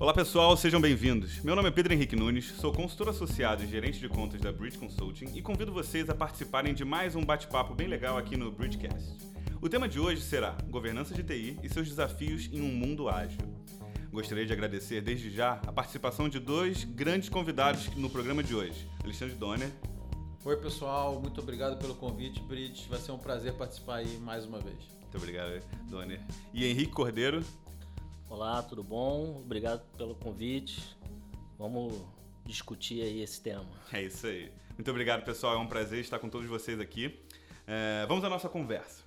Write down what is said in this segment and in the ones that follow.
Olá pessoal, sejam bem-vindos. Meu nome é Pedro Henrique Nunes, sou consultor associado e gerente de contas da Bridge Consulting e convido vocês a participarem de mais um bate-papo bem legal aqui no Bridgecast. O tema de hoje será governança de TI e seus desafios em um mundo ágil. Gostaria de agradecer desde já a participação de dois grandes convidados no programa de hoje, Alexandre Donner. Oi pessoal, muito obrigado pelo convite, Bridge. Vai ser um prazer participar aí mais uma vez. Muito obrigado, Donner. E Henrique Cordeiro. Olá, tudo bom? Obrigado pelo convite. Vamos discutir aí esse tema. É isso aí. Muito obrigado, pessoal. É um prazer estar com todos vocês aqui. É, vamos à nossa conversa.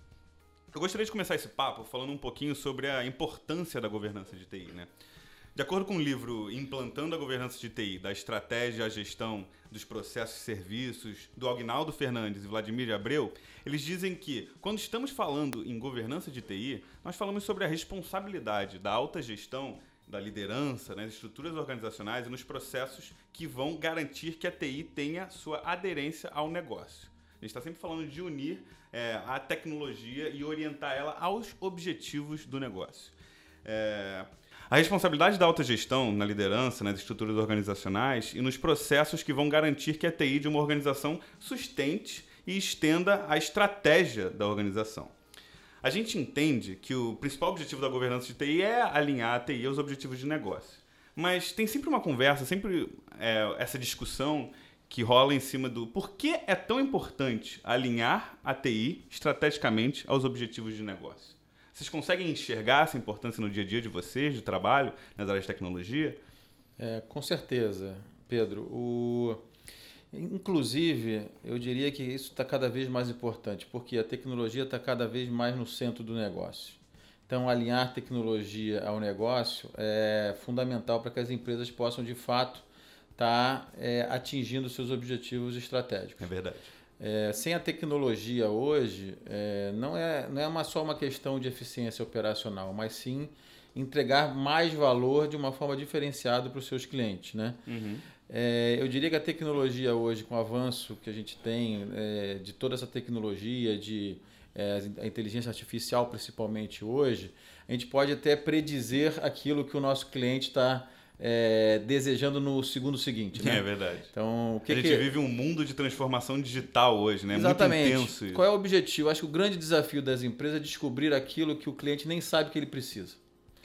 Eu gostaria de começar esse papo falando um pouquinho sobre a importância da governança de TI, né? De acordo com o livro Implantando a Governança de TI, da Estratégia à Gestão dos Processos e Serviços, do Agnaldo Fernandes e Vladimir Abreu, eles dizem que, quando estamos falando em governança de TI, nós falamos sobre a responsabilidade da alta gestão, da liderança, nas estruturas organizacionais e nos processos que vão garantir que a TI tenha sua aderência ao negócio. A gente está sempre falando de unir é, a tecnologia e orientar ela aos objetivos do negócio. É, a responsabilidade da alta gestão na liderança, nas estruturas organizacionais e nos processos que vão garantir que a TI de uma organização sustente e estenda a estratégia da organização. A gente entende que o principal objetivo da governança de TI é alinhar a TI aos objetivos de negócio. Mas tem sempre uma conversa, sempre é, essa discussão que rola em cima do por que é tão importante alinhar a TI estrategicamente aos objetivos de negócio. Vocês conseguem enxergar essa importância no dia a dia de vocês, de trabalho, nas áreas de tecnologia? É, com certeza, Pedro. O... Inclusive, eu diria que isso está cada vez mais importante, porque a tecnologia está cada vez mais no centro do negócio. Então, alinhar tecnologia ao negócio é fundamental para que as empresas possam, de fato, estar tá, é, atingindo seus objetivos estratégicos. É verdade. É, sem a tecnologia hoje, é, não, é, não é uma, só uma questão de eficiência operacional, mas sim entregar mais valor de uma forma diferenciada para os seus clientes. Né? Uhum. É, eu diria que a tecnologia hoje, com o avanço que a gente tem é, de toda essa tecnologia, de é, a inteligência artificial principalmente hoje, a gente pode até predizer aquilo que o nosso cliente está é, desejando no segundo seguinte. Né? É verdade. Então, o que a gente que... vive um mundo de transformação digital hoje, né? Exatamente. Muito intenso. Isso. Qual é o objetivo? Acho que o grande desafio das empresas é descobrir aquilo que o cliente nem sabe que ele precisa.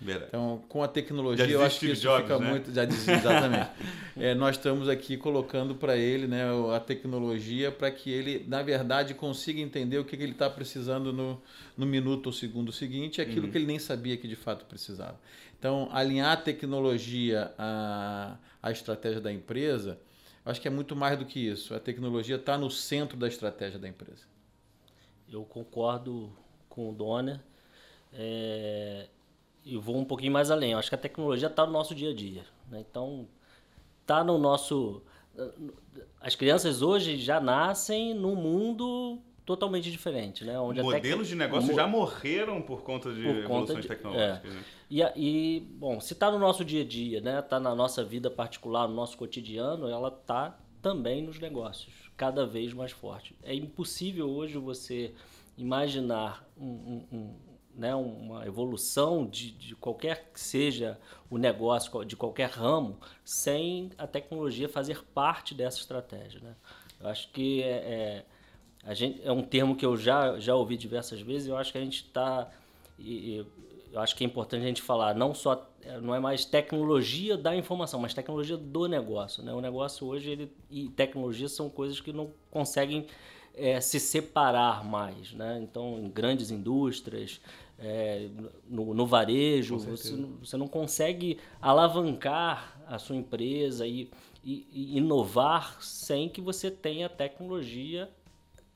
Verdade. Então, com a tecnologia, eu acho que isso Jobs, fica né? muito. Já exatamente. é, nós estamos aqui colocando para ele né, a tecnologia para que ele, na verdade, consiga entender o que, que ele está precisando no, no minuto ou segundo seguinte, aquilo uhum. que ele nem sabia que de fato precisava. Então, alinhar a tecnologia à, à estratégia da empresa, acho que é muito mais do que isso. A tecnologia está no centro da estratégia da empresa. Eu concordo com o Donner. É, e vou um pouquinho mais além. Eu acho que a tecnologia está no nosso dia a dia. Né? Então, está no nosso. As crianças hoje já nascem num mundo totalmente diferente, né? Onde Modelos tec... de negócio já morreram por conta de por evoluções conta de... tecnológicas. É. Né? E, e, bom, se está no nosso dia a dia, né? Está na nossa vida particular, no nosso cotidiano, ela está também nos negócios, cada vez mais forte. É impossível hoje você imaginar um, um, um né, uma evolução de, de qualquer que seja o negócio, de qualquer ramo, sem a tecnologia fazer parte dessa estratégia. Né? Eu acho que é, é a gente, é um termo que eu já, já ouvi diversas vezes, eu acho que a gente está. Eu acho que é importante a gente falar, não só não é mais tecnologia da informação, mas tecnologia do negócio. Né? O negócio hoje ele, e tecnologia são coisas que não conseguem é, se separar mais. Né? Então, em grandes indústrias, é, no, no, varejo, você, você, não consegue alavancar a sua empresa e, e, e inovar sem que você tenha tecnologia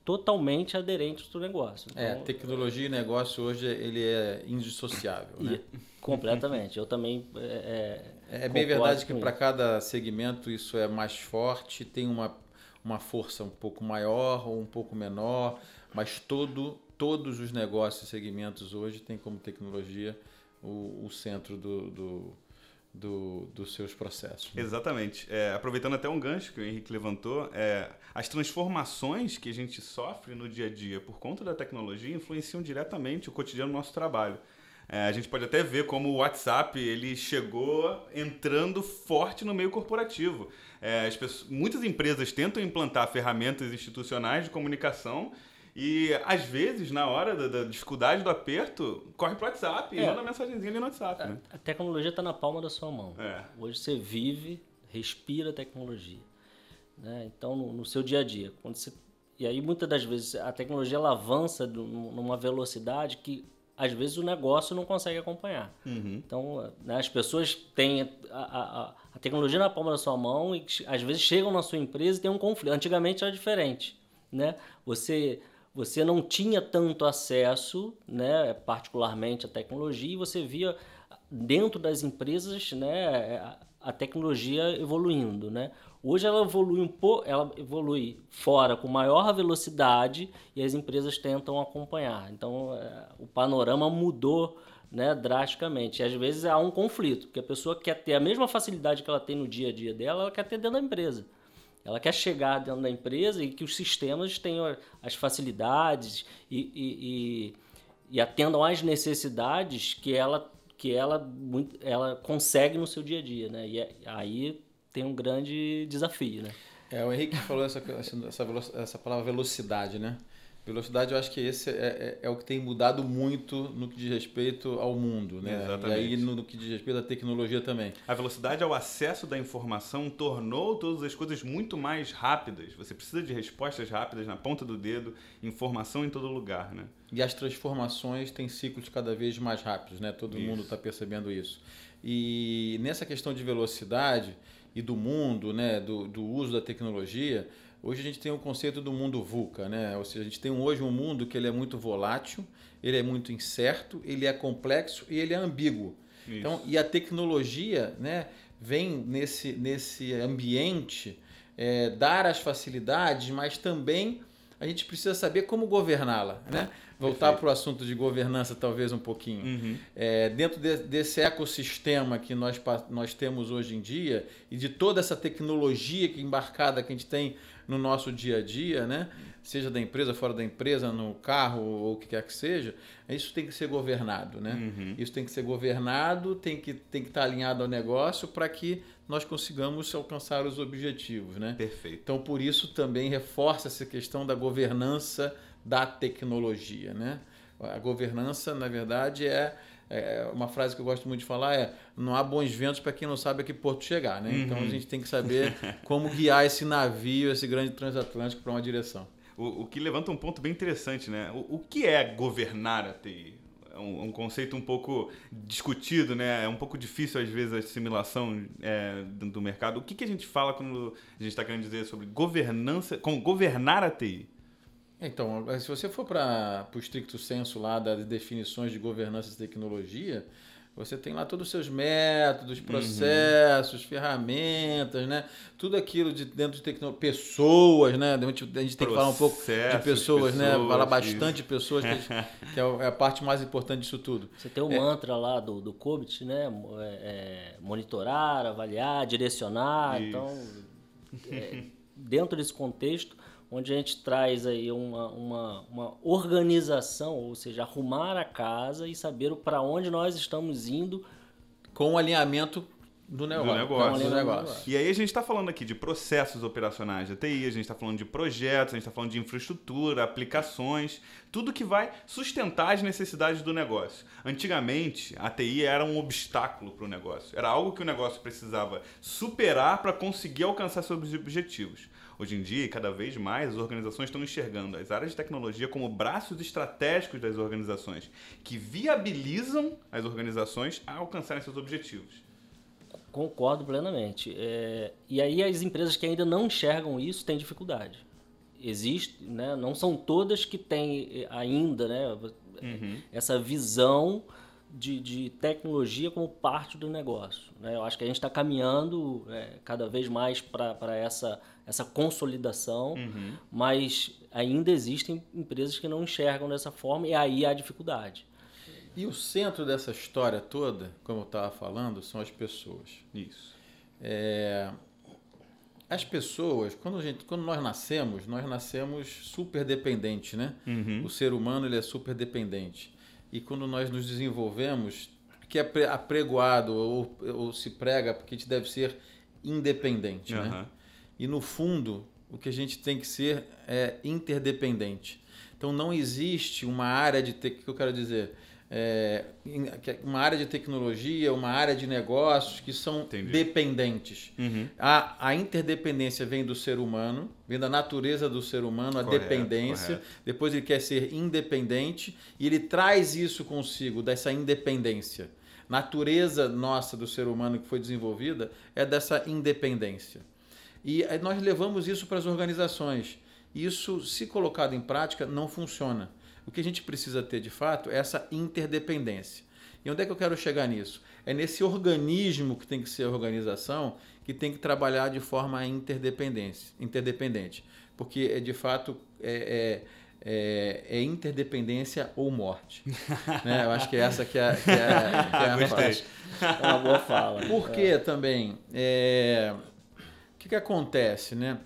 totalmente aderente ao seu negócio. É, então, é, tecnologia e negócio hoje ele é indissociável, né? completamente. Eu também é, é, é bem verdade que para cada segmento isso é mais forte, tem uma, uma força um pouco maior ou um pouco menor, mas todo todos os negócios e segmentos hoje têm como tecnologia o, o centro do, do do, dos seus processos. Né? Exatamente. É, aproveitando até um gancho que o Henrique levantou, é, as transformações que a gente sofre no dia a dia por conta da tecnologia influenciam diretamente o cotidiano do nosso trabalho. É, a gente pode até ver como o WhatsApp ele chegou entrando forte no meio corporativo. É, pessoas, muitas empresas tentam implantar ferramentas institucionais de comunicação e, às vezes, na hora da, da dificuldade do aperto, corre para o WhatsApp é. e manda mensagenzinha ali no WhatsApp. A, né? a tecnologia está na palma da sua mão. É. Hoje você vive, respira tecnologia. Né? Então, no, no, seu dia a dia. Quando você, e aí, muitas das vezes, a tecnologia ela avança numa velocidade que às vezes o negócio não consegue acompanhar. Uhum. Então, né, as pessoas têm a, a, a, tecnologia na palma da sua mão e às vezes chegam na sua empresa e tem um conflito. Antigamente era diferente, né? Você você não tinha tanto acesso, né, particularmente à tecnologia, e você via dentro das empresas, né, a tecnologia evoluindo, né? Hoje ela evolui um pouco, ela evolui fora com maior velocidade e as empresas tentam acompanhar. Então é, o panorama mudou né, drasticamente. E às vezes há um conflito, porque a pessoa quer ter a mesma facilidade que ela tem no dia a dia dela, ela quer ter dentro da empresa. Ela quer chegar dentro da empresa e que os sistemas tenham as facilidades e, e, e, e atendam às necessidades que ela que ela, ela consegue no seu dia a dia, né? E é, aí tem um grande desafio, né? É, o Henrique falou essa, essa, essa palavra velocidade, né? Velocidade, eu acho que esse é, é, é, o que tem mudado muito no que diz respeito ao mundo, né? Exatamente. E aí no, no, que diz respeito à tecnologia também. A velocidade ao acesso da informação tornou todas as coisas muito mais rápidas. Você precisa de respostas rápidas na ponta do dedo, informação em todo lugar, né? E as transformações têm ciclos cada vez mais rápidos, né? Todo isso. mundo está percebendo isso. E nessa questão de velocidade e do mundo, né? do, do uso da tecnologia Hoje a gente tem o conceito do mundo VUCA, né? ou seja, a gente tem hoje um mundo que ele é muito volátil, ele é muito incerto, ele é complexo e ele é ambíguo. Isso. Então, e a tecnologia né, vem nesse, nesse ambiente é, dar as facilidades, mas também a gente precisa saber como governá-la. Né? Voltar para o assunto de governança, talvez um pouquinho. Uhum. É, dentro de, desse ecossistema que nós, nós temos hoje em dia e de toda essa tecnologia que embarcada que a gente tem no nosso dia a dia, né? seja da empresa, fora da empresa, no carro ou o que quer que seja, isso tem que ser governado. Né? Uhum. Isso tem que ser governado, tem que, tem que estar alinhado ao negócio para que nós consigamos alcançar os objetivos. Né? Perfeito. Então, por isso também reforça essa questão da governança da tecnologia. Né? A governança, na verdade, é é, uma frase que eu gosto muito de falar é: não há bons ventos para quem não sabe a que porto chegar. Né? Uhum. Então a gente tem que saber como guiar esse navio, esse grande transatlântico, para uma direção. O, o, que levanta um ponto bem interessante, né? O, o que é governar a TI? É um, um, conceito um pouco discutido, né? É um pouco difícil, às vezes, a assimilação é, do mercado. O que, que a gente fala quando a gente está querendo dizer sobre governança, como governar a TI? Então, se você for para o estricto senso lá das definições de governança e tecnologia, você tem lá todos os seus métodos, uhum. processos, uhum. ferramentas, né? Tudo aquilo de dentro de tecnologia, pessoas, né? A gente, a gente tem que falar um pouco de pessoas, né? Falar bastante de pessoas, que, que, é, é a parte mais importante disso tudo. Você tem o é. mantra lá do, do COBIT, né? É, é, monitorar, avaliar, direcionar. Isso. Então, é, dentro desse contexto, onde a gente traz aí uma, uma, uma organização, ou seja, arrumar a casa e saber para onde nós estamos indo. Com o alinhamento do negócio. Do negócio. Do negócio. E aí a gente está falando aqui de processos operacionais da TI, a gente está falando de projetos, a gente está falando de infraestrutura, aplicações, tudo que vai sustentar as necessidades do negócio. Antigamente, a TI era um obstáculo para o negócio. Era algo que o negócio precisava superar para conseguir alcançar seus objetivos. Hoje em dia, cada vez mais, as organizações estão enxergando as áreas de tecnologia como braços estratégicos das organizações, que viabilizam as organizações a alcançarem seus objetivos. Concordo plenamente. É, e aí as empresas que ainda não enxergam isso têm dificuldade. Existe, né? não são todas que têm eh, ainda né? Uhum. essa visão de, de, tecnologia como parte do negócio. Né? Eu acho que a gente está caminhando é, cada vez mais para essa, essa consolidação, uhum. mas ainda existem empresas que não enxergam dessa forma e aí há dificuldade. E o centro dessa história toda, como eu estava falando, são as pessoas. Isso. É, as pessoas, quando, a gente, quando nós nascemos, nós nascemos super dependentes, né? Uhum. O ser humano ele é super dependente. e quando nós nos desenvolvemos, que é apregoado ou, ou se prega porque a gente deve ser independente, uhum. né? E no fundo, o que a gente tem que ser é interdependente. Então não existe uma área de que eu quero dizer, é, uma área de tecnologia, uma área de negócios que são Entendi. dependentes. Uhum. A, a interdependência vem do ser humano, vem da natureza do ser humano, a correto, dependência. Correto. Depois ele quer ser independente e ele traz isso consigo, dessa independência. Natureza nossa do ser humano que foi desenvolvida é dessa independência. E nós levamos isso para as organizações. Isso, se colocado em prática, não funciona. O que a gente precisa ter de fato é essa interdependência. E onde é que eu quero chegar nisso? É nesse organismo que tem que ser a organização que tem que trabalhar de forma interdependência, interdependente. Porque, é, de fato, é, é, é, é interdependência ou morte. né? Eu acho que é essa que é, que é, que é a frase. É uma boa fala. Por que também? O que, que acontece, né?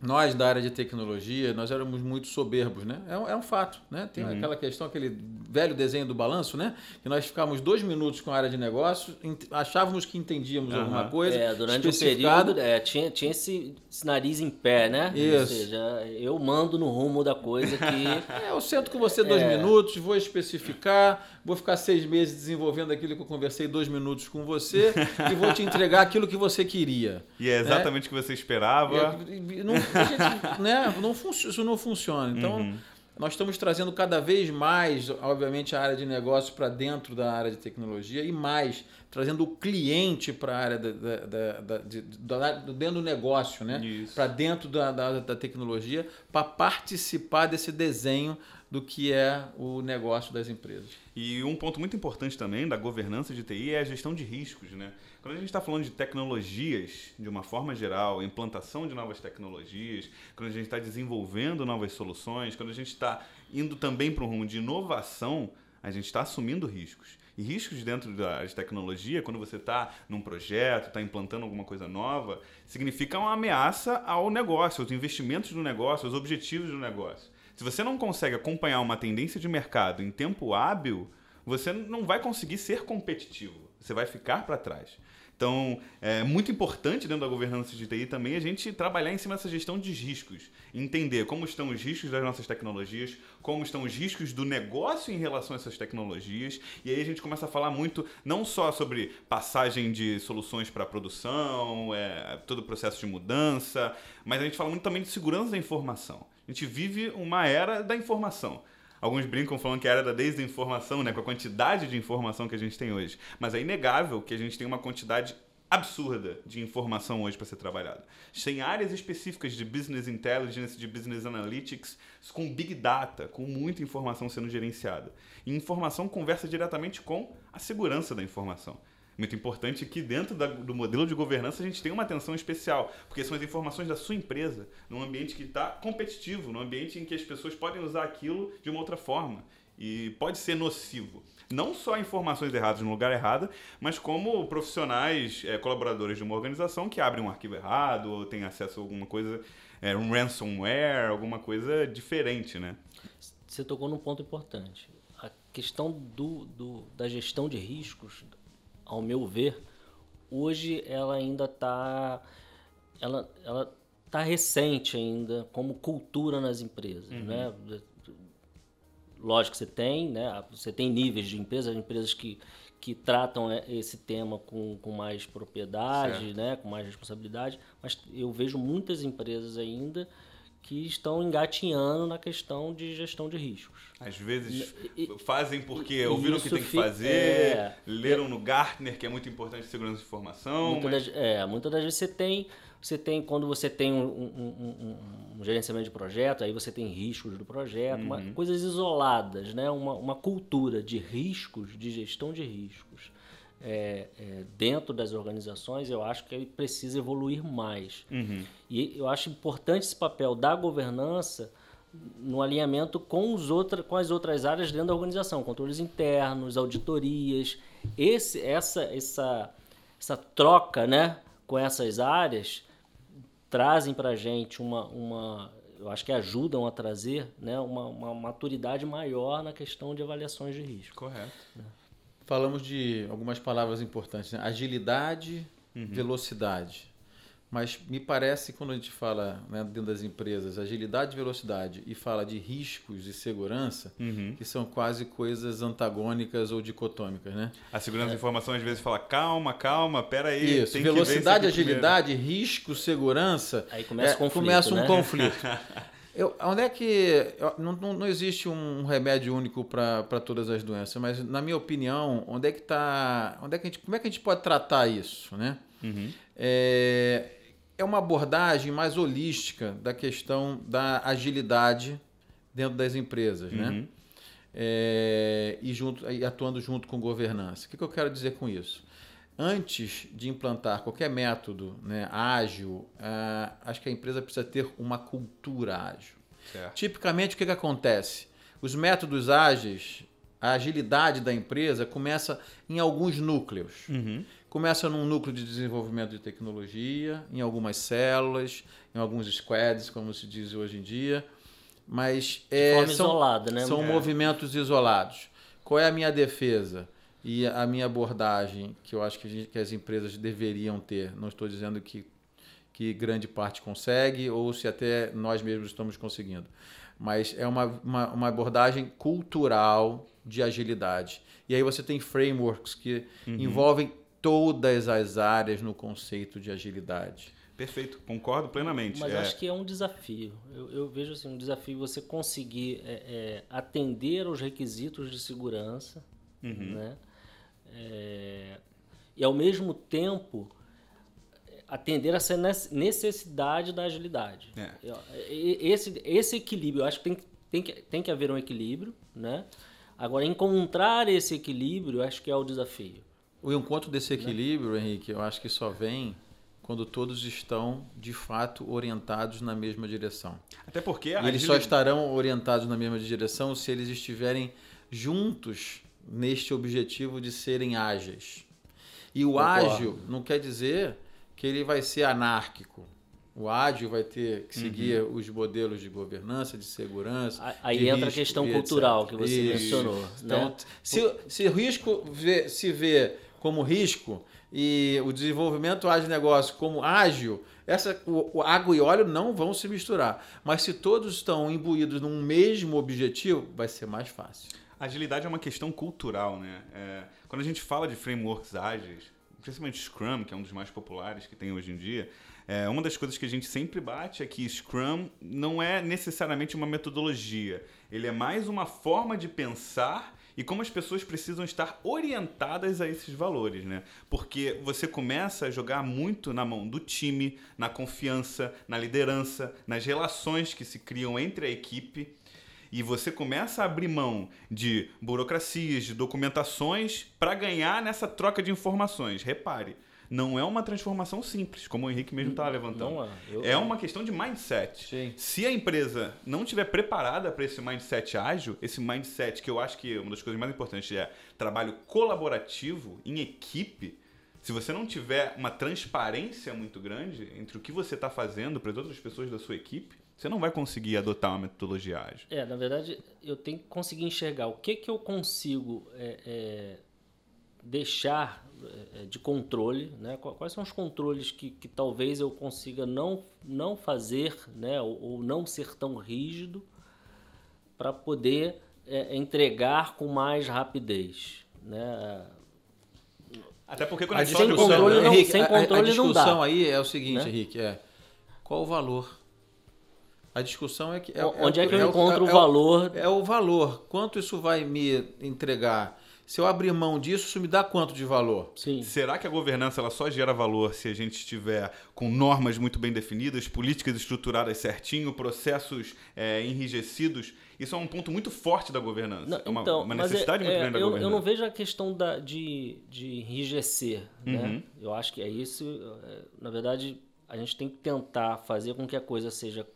nós da área de tecnologia, nós éramos muito soberbos, né? É um, é um fato, né? Tem uhum. aquela questão, aquele velho desenho do balanço, né? Que nós ficávamos dois minutos com a área de negócio, achávamos que entendíamos uhum. alguma coisa. É, durante um período é, tinha, tinha esse, esse, nariz em pé, né? Isso. Ou seja, eu mando no rumo da coisa que. é, eu sento com você dois é. minutos, vou especificar, vou ficar seis meses desenvolvendo aquilo que eu conversei dois minutos com você e vou te entregar aquilo que você queria. E é exatamente né? o que você esperava. E, não, gente, né, não isso não funciona. Então, uhum. nós estamos trazendo cada vez mais, obviamente, a área de negócio para dentro da área de tecnologia e mais, trazendo o cliente para a área da, da, da, de, dentro do negócio, né? Para dentro da, da tecnologia, para participar desse desenho do que é o negócio das empresas. E um ponto muito importante também da governança de TI é a gestão de riscos, né? Quando a gente está falando de tecnologias, de uma forma geral, implantação de novas tecnologias, quando a gente está desenvolvendo novas soluções, quando a gente está indo também para um rumo de inovação, a gente está assumindo riscos. E riscos dentro da tecnologia, quando você está num projeto, está implantando alguma coisa nova, significa uma ameaça ao negócio, aos investimentos do negócio, aos objetivos do negócio. Se você não consegue acompanhar uma tendência de mercado em tempo hábil, você não vai conseguir ser competitivo. Você vai ficar para trás. Então, é muito importante dentro da governança de TI também a gente trabalhar em cima dessa gestão de riscos. Entender como estão os riscos das nossas tecnologias, como estão os riscos do negócio em relação a essas tecnologias. E aí a gente começa a falar muito, não só sobre passagem de soluções para produção, é, todo o processo de mudança, mas a gente fala muito também de segurança da informação. A gente vive uma era da informação. Alguns brincam falando que era da desinformação, né, com a quantidade de informação que a gente tem hoje. Mas é inegável que a gente tem uma quantidade absurda de informação hoje para ser trabalhada. Tem áreas específicas de business intelligence, de business analytics, com big data, com muita informação sendo gerenciada. E informação conversa diretamente com a segurança da informação muito importante que dentro da, do modelo de governança a gente tem uma atenção especial, porque são as informações da sua empresa, num ambiente que está competitivo, num ambiente em que as pessoas podem usar aquilo de uma outra forma e pode ser nocivo. Não só informações erradas no lugar errado, mas como profissionais, é, colaboradores de uma organização que abrem um arquivo errado ou têm acesso a alguma coisa, é, um ransomware, alguma coisa diferente, né? Você tocou num ponto importante. A questão do, do da gestão de riscos ao meu ver, hoje ela ainda está ela, ela tá recente ainda como cultura nas empresas, uhum. né? Lógico que você tem, né? Você tem níveis de empresas, empresas que, que tratam é, esse tema com, com mais propriedade, certo. né? Com mais responsabilidade, mas eu vejo muitas empresas ainda que estão engatinhando na questão de gestão de riscos. Às vezes e, fazem porque ouviram o que tem que fazer, é, leram no Gartner, que é muito importante segurança de informação. Muitas mas... das, é, muitas das vezes você tem, você tem quando você tem um, um, um, um gerenciamento de projeto, aí você tem riscos do projeto, uhum. uma, coisas isoladas, né? uma, uma cultura de riscos, de gestão de riscos é, é, dentro das organizações, eu acho que ele precisa evoluir mais. Uhum. E eu acho importante esse papel da governança no alinhamento com, os outra, com as outras áreas dentro da organização, controles internos, auditorias. Esse, essa, essa, essa troca né, com essas áreas trazem para a gente uma, uma eu acho que ajudam a trazer né, uma, uma maturidade maior na questão de avaliações de risco. Correto. Falamos de algumas palavras importantes: né? agilidade, uhum. velocidade. Mas me parece quando a gente fala né, dentro das empresas agilidade e velocidade e fala de riscos e segurança, uhum. que são quase coisas antagônicas ou dicotômicas, né? A segurança é. de informação às vezes fala calma, calma, pera aí. Isso, velocidade, agilidade, primeiro. risco, segurança. Aí começa, é, conflito, começa um né? conflito. Eu, onde é que. Não, não, não existe um remédio único para todas as doenças, mas, na minha opinião, onde é que está. Onde é que a gente, como é que a gente pode tratar isso? Né? Uhum. É, é uma abordagem mais holística da questão da agilidade dentro das empresas, né? uhum. né? É, e, junto, e atuando junto com governança. O que, que eu quero dizer com isso? Antes de implantar qualquer método né, ágil, uh, acho que a empresa precisa ter uma cultura ágil. Certo. Tipicamente, o que, que acontece? Os métodos ágeis, a agilidade da empresa começa em alguns núcleos. Uhum. Começa num núcleo de desenvolvimento de tecnologia, em algumas células, em alguns squads, como se diz hoje em dia. Mas é, são, isolada, né? são é. movimentos isolados. Qual é a minha defesa? E a minha abordagem, que eu acho que, gente, que as empresas deveriam ter, não estou dizendo que, que grande parte consegue ou se até nós mesmos estamos conseguindo, mas é uma, uma, uma abordagem cultural de agilidade. E aí você tem frameworks que uhum. envolvem todas as áreas no conceito de agilidade. Perfeito, concordo plenamente. Mas é... acho que é um desafio. Eu, eu, vejo assim, um desafio você conseguir é, é, atender aos requisitos de segurança, uhum. né? É, e ao mesmo tempo atender essa necessidade da agilidade. É. Esse, esse equilíbrio, eu acho que tem, tem, que tem que haver um equilíbrio, né? Agora, encontrar esse equilíbrio, acho que é o desafio. O encontro desse equilíbrio, né? Henrique, eu acho que só vem quando todos estão de fato orientados na mesma direção. Até porque e eles só estarão orientados na mesma direção se eles estiverem juntos neste objetivo de serem ágeis. E o Concordo. ágil não quer dizer que ele vai ser anárquico. O ágil vai ter que seguir uhum. os modelos de governança, de segurança. Aí de entra risco, a questão cultural etc. que você Isso. mencionou. Então, né? se, se o risco vê, se vê como risco e o desenvolvimento ágil de negócio como ágil, essa, o, o, água e óleo não vão se misturar. Mas se todos estão imbuídos num mesmo objetivo, vai ser mais fácil. Agilidade é uma questão cultural, né? É, quando a gente fala de frameworks ágeis, principalmente Scrum, que é um dos mais populares que tem hoje em dia, é, uma das coisas que a gente sempre bate é que Scrum não é necessariamente uma metodologia. Ele é mais uma forma de pensar e como as pessoas precisam estar orientadas a esses valores, né? Porque você começa a jogar muito na mão do time, na confiança, na liderança, nas relações que se criam entre a equipe e você começa a abrir mão de burocracias, de documentações para ganhar nessa troca de informações. Repare, não é uma transformação simples, como o Henrique mesmo está levantando. Não é. Eu... é uma questão de mindset. Sim. Se a empresa não estiver preparada para esse mindset ágil, esse mindset que eu acho que uma das coisas mais importantes é trabalho colaborativo em equipe, se você não tiver uma transparência muito grande entre o que você está fazendo para as outras pessoas da sua equipe, você não vai conseguir adotar uma metodologia ágil. É, na verdade, eu tenho que conseguir enxergar o que, que eu consigo é, é, deixar é, de controle, né? quais são os controles que, que talvez eu consiga não, não fazer né? ou, ou não ser tão rígido para poder é, entregar com mais rapidez. Né? Até porque quando a, a sem controle, não, Henrique, sem controle a, a discussão aí é o seguinte, né? Henrique, é qual o valor a discussão é que. É, Onde é, é que eu é, encontro o valor? É, o valor. Quanto isso vai me entregar? Se eu abrir mão disso, isso me dá quanto de valor? Sim. Será que a governança ela só gera valor se a gente estiver com normas muito bem definidas, políticas estruturadas certinho, processos é, enrijecidos? Isso é um ponto muito forte da governança. Não, é uma, então, uma necessidade é, muito grande é, da eu, governança. Eu não vejo a questão da, de, de enrijecer. Né? Uhum. Né? Eu acho que é isso. É, na verdade, a gente tem que tentar fazer com que a coisa seja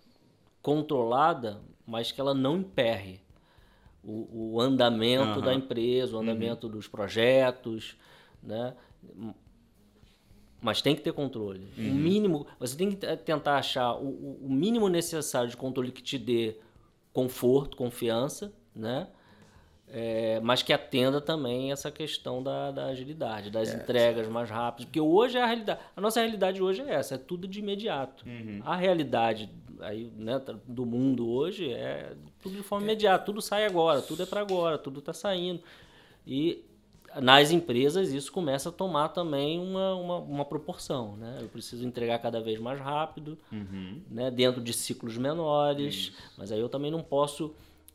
controlada, mas que ela não emperre o, o andamento uhum. da empresa, o andamento uhum. dos projetos, né? Mas tem que ter controle. O mínimo, você tem que tentar achar o, o mínimo necessário de controle que te dê conforto, confiança, né? É, mas que atenda também essa questão da, da agilidade, das entregas mais rápidas. Porque hoje é a realidade. A nossa realidade hoje é essa, é tudo de imediato. A realidade aí, né, do mundo hoje é tudo de forma imediata, tudo sai agora, tudo é para agora, tudo está saindo. E nas empresas isso começa a tomar também uma, uma, uma proporção. Né? Eu preciso entregar cada vez mais rápido, né? dentro de ciclos menores, mas aí eu também não posso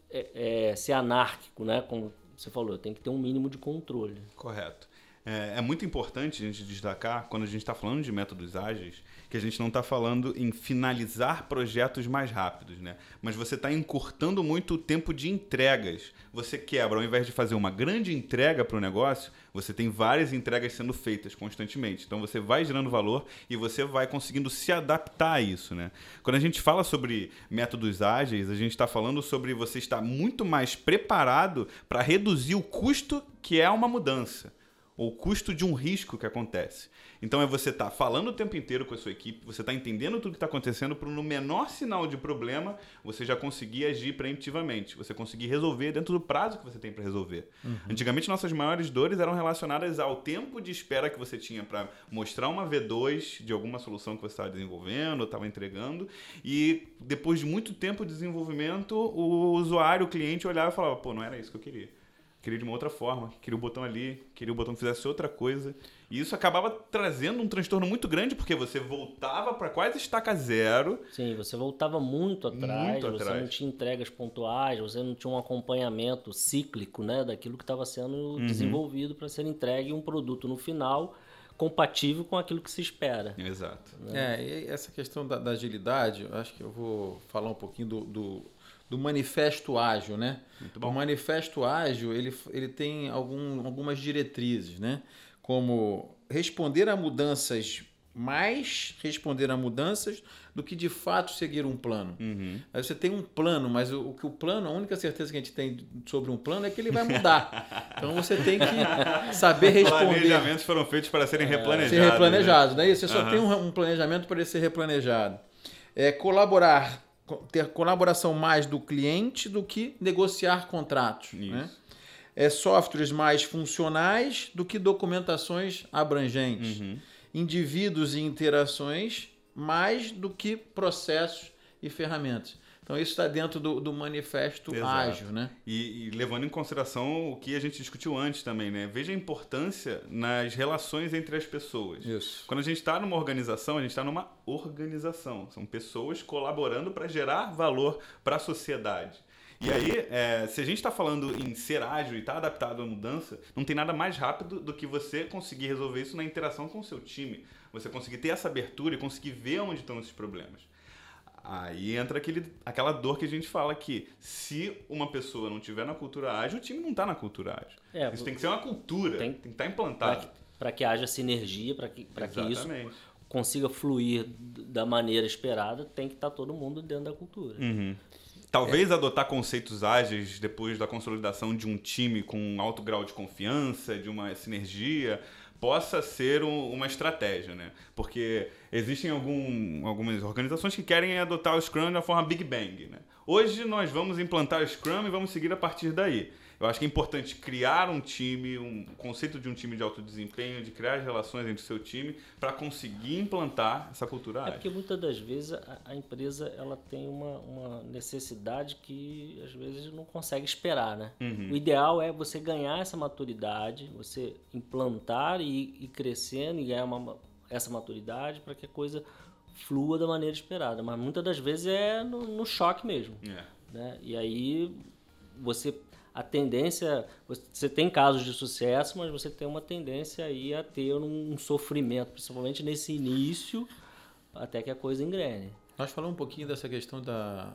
é, é, ser anárquico, né? como você falou, tenho que ter um mínimo de controle. Correto. É, é muito importante a gente destacar, quando a gente está falando de métodos ágeis, que a gente não está falando em finalizar projetos mais rápidos, né? Mas você está encurtando muito o tempo de entregas. Você quebra, ao invés de fazer uma grande entrega para o negócio, você tem várias entregas sendo feitas constantemente. Então você vai gerando valor e você vai conseguindo se adaptar a isso, né? Quando a gente fala sobre métodos ágeis, a gente está falando sobre você estar muito mais preparado para reduzir o custo que é uma mudança ou o custo de um risco que acontece. Então é você estar tá falando o tempo inteiro com a sua equipe, você está entendendo tudo que está acontecendo para no menor sinal de problema você já conseguir agir preemptivamente, você conseguir resolver dentro do prazo que você tem para resolver. Uhum. Antigamente nossas maiores dores eram relacionadas ao tempo de espera que você tinha para mostrar uma V2 de alguma solução que você estava desenvolvendo, estava entregando, e depois de muito tempo de desenvolvimento, o usuário, o cliente olhava e falava, pô, não era isso que eu queria queria de uma outra forma, queria o botão ali, queria o botão que fizesse outra coisa. E isso acabava trazendo um transtorno muito grande, porque você voltava para quase estaca zero. Sim, você voltava muito atrás, muito você atrás. não tinha entregas pontuais, você não tinha um acompanhamento cíclico né, daquilo que estava sendo uhum. desenvolvido para ser entregue um produto no final compatível com aquilo que se espera. Exato. Né? É, e essa questão da, da, agilidade, eu acho que eu vou falar um pouquinho do, do do manifesto ágil, né? Muito bom. O manifesto ágil ele, ele tem algum, algumas diretrizes, né? Como responder a mudanças mais responder a mudanças do que de fato seguir um plano. Uhum. Aí você tem um plano, mas o, o, que o plano, a única certeza que a gente tem sobre um plano é que ele vai mudar. então você tem que saber responder. Planejamentos foram feitos para serem replanejados. Ser replanejados, né? Você só uhum. tem um, um, planejamento para ele ser replanejado. É, colaborar ter colaboração mais do cliente do que negociar contratos. Né? É softwares mais funcionais do que documentações abrangentes. Uhum. Indivíduos e interações mais do que processos e ferramentas. Então, isso está dentro do, do manifesto Exato. ágil, né? E, e, levando em consideração o que a gente discutiu antes também, né? Veja a importância nas relações entre as pessoas. Isso. Quando a gente está numa organização, a gente está numa organização. São pessoas colaborando para gerar valor para a sociedade. E aí, é, se a gente está falando em ser ágil e estar tá adaptado à mudança, não tem nada mais rápido do que você conseguir resolver isso na interação com o seu time. Você conseguir ter essa abertura e conseguir ver onde estão esses problemas. Aí entra aquele, aquela dor que a gente fala que se uma pessoa não tiver na cultura ágil, o time não está na cultura ágil. É, isso tem que ser uma cultura, tem, tem que estar tá implantado. Para que, que, haja sinergia, para que, que isso consiga fluir da maneira esperada, tem que estar tá todo mundo dentro da cultura. Uhum. Talvez é. adotar conceitos ágeis depois da consolidação de um time com um alto grau de confiança, de uma sinergia, possa ser um, uma estratégia, né? Porque existem algum, algumas organizações que querem adotar o Scrum da forma Big Bang, né? Hoje nós vamos implantar o Scrum e vamos seguir a partir daí. Eu acho que é importante criar um time, um conceito de um time de alto desempenho, de criar relações entre o seu time para conseguir implantar essa cultura ágil. É porque muitas das vezes a, a, empresa ela tem uma, uma necessidade que às vezes não consegue esperar, né? Uhum. O ideal é você ganhar essa maturidade, você implantar e ir crescendo e ganhar uma, essa maturidade para que a coisa flua da maneira esperada. Mas muitas das vezes é no, no choque mesmo. É. Né? E aí você a tendência, você tem casos de sucesso, mas você tem uma tendência aí a ter um sofrimento, principalmente nesse início, até que a coisa engrene. Nós falamos um pouquinho dessa questão da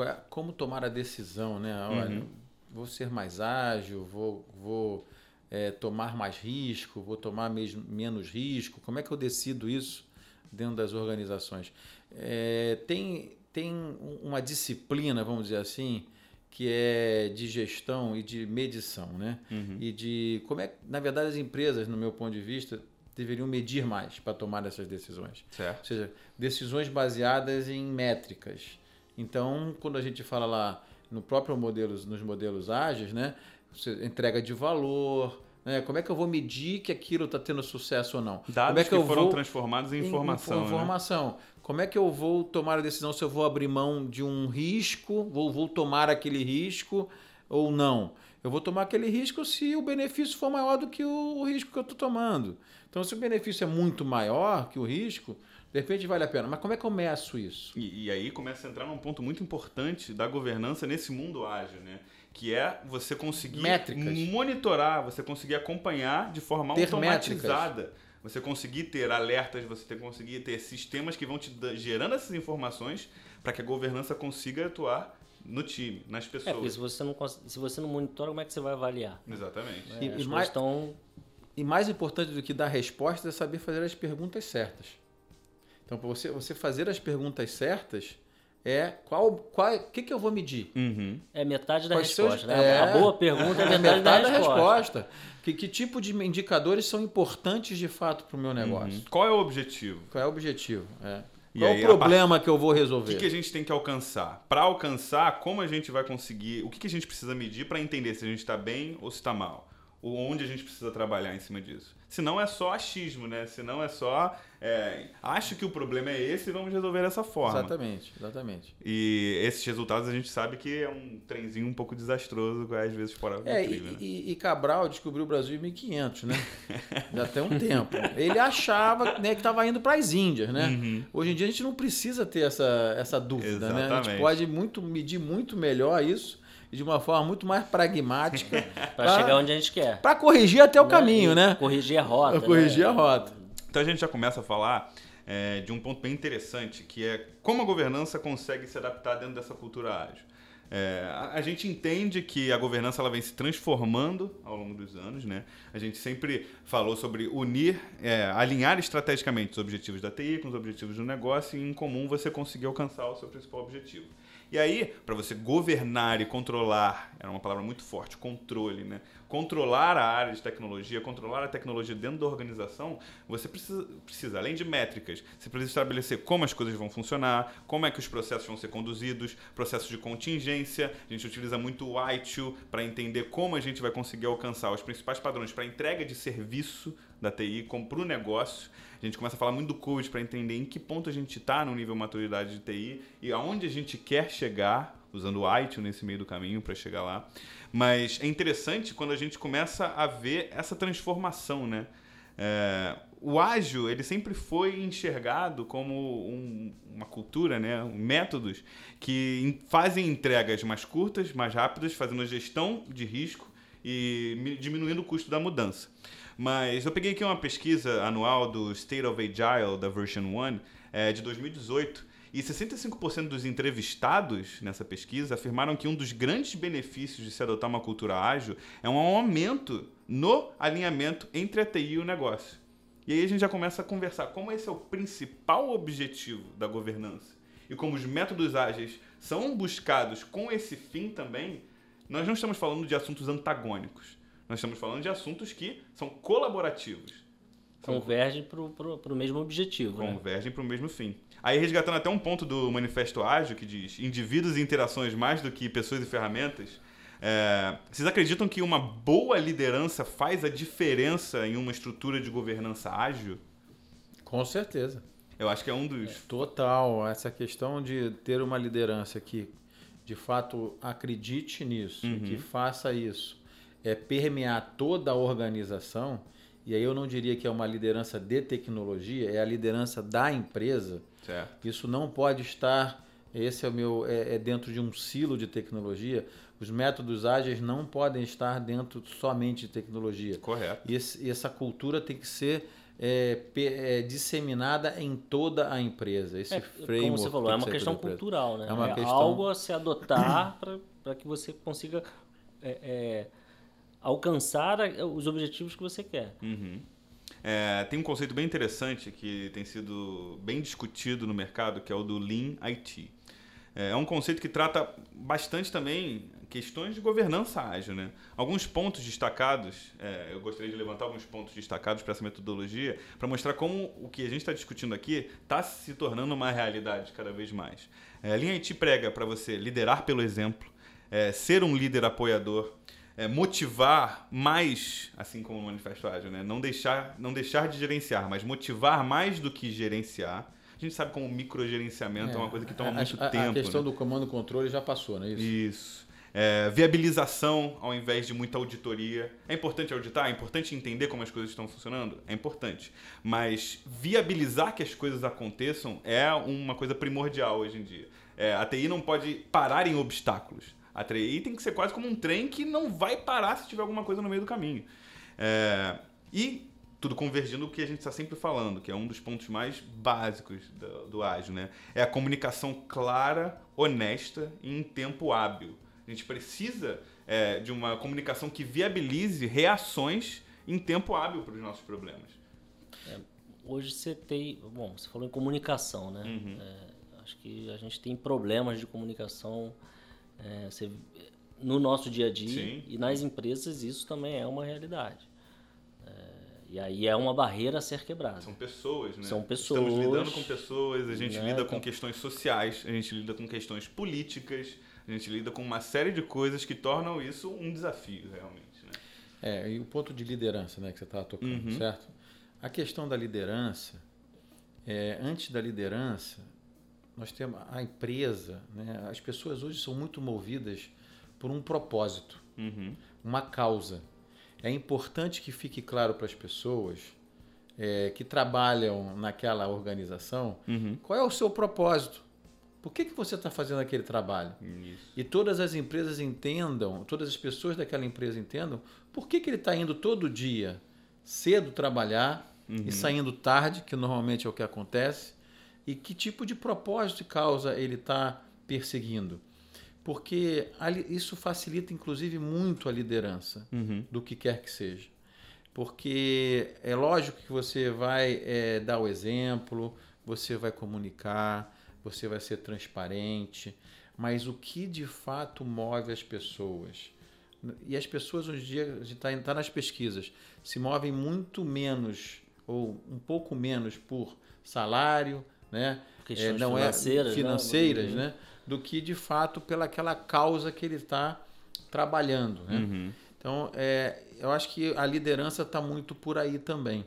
é, como tomar a decisão, né? Olha, uhum. vou ser mais ágil, vou, vou é, tomar mais risco, vou tomar mesmo, menos risco. Como é que eu decido isso dentro das organizações? É, tem, tem uma disciplina, vamos dizer assim, que é de gestão e de medição, né? Uhum. E de como é, na verdade, as empresas, no meu ponto de vista, deveriam medir mais para tomar essas decisões. Certo. Ou seja, decisões baseadas em métricas. Então, quando a gente fala lá no próprio modelos, nos modelos ágeis, né, você entrega de valor, né, como é que eu vou medir que aquilo está tendo sucesso ou não? Dados como é que, que, eu foram vou transformados em informação. em- né? informação. Como é que eu vou tomar a decisão se eu vou abrir mão de um risco, vou, vou tomar aquele risco ou não? Eu vou tomar aquele risco se o benefício for maior do que o, o risco que eu estou tomando. Então, se o benefício é muito maior que o risco, de repente vale a pena. Mas como é que eu meço isso? E, e aí começa a entrar num ponto muito importante da governança nesse mundo ágil, né? Que é você conseguir Métricas. monitorar, você conseguir acompanhar de forma Ter automatizada. Você conseguir ter alertas, você ter, conseguir ter sistemas que vão te gerando essas informações para que a governança consiga atuar no time, nas É, porque pessoas. se você não, se você não monitora, como é que você vai avaliar? Exatamente. É, E- e mais- estão E mais importante do que dar respostas é saber fazer as perguntas certas. Então, para você, você fazer as perguntas certas, é qual, qual, o que, que eu vou medir? Uhum. É metade da Quais seus- resposta, né? é. A boa pergunta é É metade, da resposta. Que, que tipo de indicadores são importantes de fato para o meu negócio? Uhum. Qual é o objetivo? Qual é o objetivo? É. E Qual aí, o a problema que eu vou O resolver? que, que a gente tem que alcançar? Para alcançar, como a gente vai conseguir? O que, que a gente precisa medir para entender se a gente está bem ou se está mal? Ou onde a gente precisa trabalhar em cima disso? Se não é só achismo, né? Se não é só é, acho que o problema é esse e vamos resolver dessa forma. Exatamente, exatamente. E esses resultados a gente sabe que é um trenzinho um pouco desastroso, às vezes fora do É, trilho, né? e, e- e Cabral descobriu o Brasil em 1500, né? Já tem um tempo. Ele achava né, que estava indo para as Índias, né? Uhum. Hoje em dia a gente não precisa ter essa, essa dúvida, né? A Exatamente. gente pode muito, medir muito melhor isso e de uma forma muito mais pragmática Para chegar onde a gente quer. para corrigir até o Né? caminho, E né? Corrigir a rota. Corrigir né? a rota. Então a gente já começa a falar é, de um ponto bem interessante, que é como a governança consegue se adaptar dentro dessa cultura ágil. É, a, gente entende que a governança ela vem se transformando ao longo dos anos, né? A gente sempre falou sobre unir, é, alinhar estrategicamente os objetivos da TI com os objetivos do negócio e em comum você conseguir alcançar o seu principal objetivo. E aí, para você governar e controlar, era uma palavra muito forte, controle, né? Controlar a área de tecnologia, controlar a tecnologia dentro da organização, você precisa, precisa, além de métricas, você precisa estabelecer como as coisas vão funcionar, como é que os processos vão ser conduzidos, processos de contingência. A gente utiliza muito o ITIL para entender como a gente vai conseguir alcançar os principais padrões para entrega de serviço da TI para o negócio. A gente começa a falar muito do code para entender em que ponto a gente está no nível de maturidade de TI e aonde a gente quer chegar, usando o ITIL nesse meio do caminho para chegar lá. Mas é interessante quando a gente começa a ver essa transformação, né? É, o ágil ele sempre foi enxergado como um- uma cultura, né? Métodos que em- fazem entregas mais curtas, mais rápidas, fazendo a gestão de risco e mi- diminuindo o custo da mudança. Mas eu peguei aqui uma pesquisa anual do State of Agile da Version 1 é, de 2018 e 65% dos entrevistados nessa pesquisa afirmaram que um dos grandes benefícios de se adotar uma cultura ágil é um aumento no alinhamento entre a TI e o negócio. E aí a gente já começa a conversar como esse é o principal objetivo da governança e como os métodos ágeis são buscados com esse fim também, nós não estamos falando de assuntos antagônicos. Nós estamos falando de assuntos que são colaborativos. Convergem para o mesmo objetivo. né? convergem para o mesmo fim. Aí, resgatando até um ponto do Manifesto Ágil, que diz indivíduos e interações mais do que pessoas e ferramentas, é, vocês acreditam que uma boa liderança faz a diferença em uma estrutura de governança ágil? Com certeza. Eu acho que é um dos... Total. Essa questão de ter uma liderança que, de fato, acredite nisso, Uhum. que faça isso, é permear toda a organização. E aí eu não diria que é uma liderança de tecnologia, é a liderança da empresa. Certo. Isso não pode estar. Esse é o meu é, é dentro de um silo de tecnologia. Os métodos ágeis não podem estar dentro somente de tecnologia. Correto. E, esse- e essa cultura tem que ser é, pe- é, disseminada em toda a empresa. Esse É, framework como você falou, é uma questão cultural, né? É uma questão- algo a se adotar para que você consiga é, é, alcançar os objetivos que você quer. Uhum. É, tem um conceito bem interessante que tem sido bem discutido no mercado, que é o do Lean IT. É é um conceito que trata bastante também questões de governança ágil, né? Alguns pontos destacados, é, eu gostaria de levantar alguns pontos destacados para essa metodologia, para mostrar como o que a gente está discutindo aqui está se tornando uma realidade cada vez mais. É, a IT prega para você liderar pelo exemplo, é, ser um líder apoiador, é, motivar mais, assim como o Manifesto Ágil, né? não, deixar, não deixar de gerenciar, mas motivar mais do que gerenciar. A gente sabe como o microgerenciamento é, é uma coisa que toma a, muito a, tempo. A questão né? do comando controle já passou, não é isso? Isso. É, viabilização ao invés de muita auditoria. É importante auditar? É importante entender como as coisas estão funcionando? É importante. Mas viabilizar que as coisas aconteçam é uma coisa primordial hoje em dia. É, a TI não pode parar em obstáculos. A TI tem que ser quase como um trem que não vai parar se tiver alguma coisa no meio do caminho. É, e tudo convergindo o que a gente está sempre falando, que é um dos pontos mais básicos do, do ágil, né? É a comunicação clara, honesta e em tempo hábil. A gente precisa é, de uma comunicação que viabilize reações em tempo hábil para os nossos problemas. É, hoje você tem, bom, você falou em comunicação, né? Uhum. É, acho que a gente tem problemas de comunicação é, você, no nosso dia a dia Sim. e nas empresas isso também é uma realidade. E aí é uma barreira a ser quebrada. São pessoas, né? São pessoas. Estamos lidando com pessoas, a gente né? lida com questões sociais, a gente lida com questões políticas, a gente lida com uma série de coisas que tornam isso um desafio, realmente. Né? É, e o ponto de liderança né, que você estava tocando, uhum. certo? A questão da liderança, é, antes da liderança, nós temos a empresa, né, as pessoas hoje são muito movidas por um propósito, uhum. uma causa é importante que fique claro para as pessoas é, que trabalham naquela organização uhum. qual é o seu propósito. Por que, que você está fazendo aquele trabalho? Isso. E todas as empresas entendam, todas as pessoas daquela empresa entendam por que, que ele está indo todo dia cedo trabalhar uhum. e saindo tarde, que normalmente é o que acontece, e que tipo de propósito e causa ele está perseguindo porque isso facilita inclusive muito a liderança uhum. do que quer que seja. Porque é lógico que você vai é, dar o exemplo, você vai comunicar, você vai ser transparente, mas o que de fato move as pessoas? E as pessoas hoje em dia, está tá nas pesquisas, se movem muito menos ou um pouco menos por salário, né? É, não financeiras, é financeiras, né? né? do que de fato pelaquela causa que ele está trabalhando. Né? Uhum. Então, é, eu acho que a liderança está muito por aí também.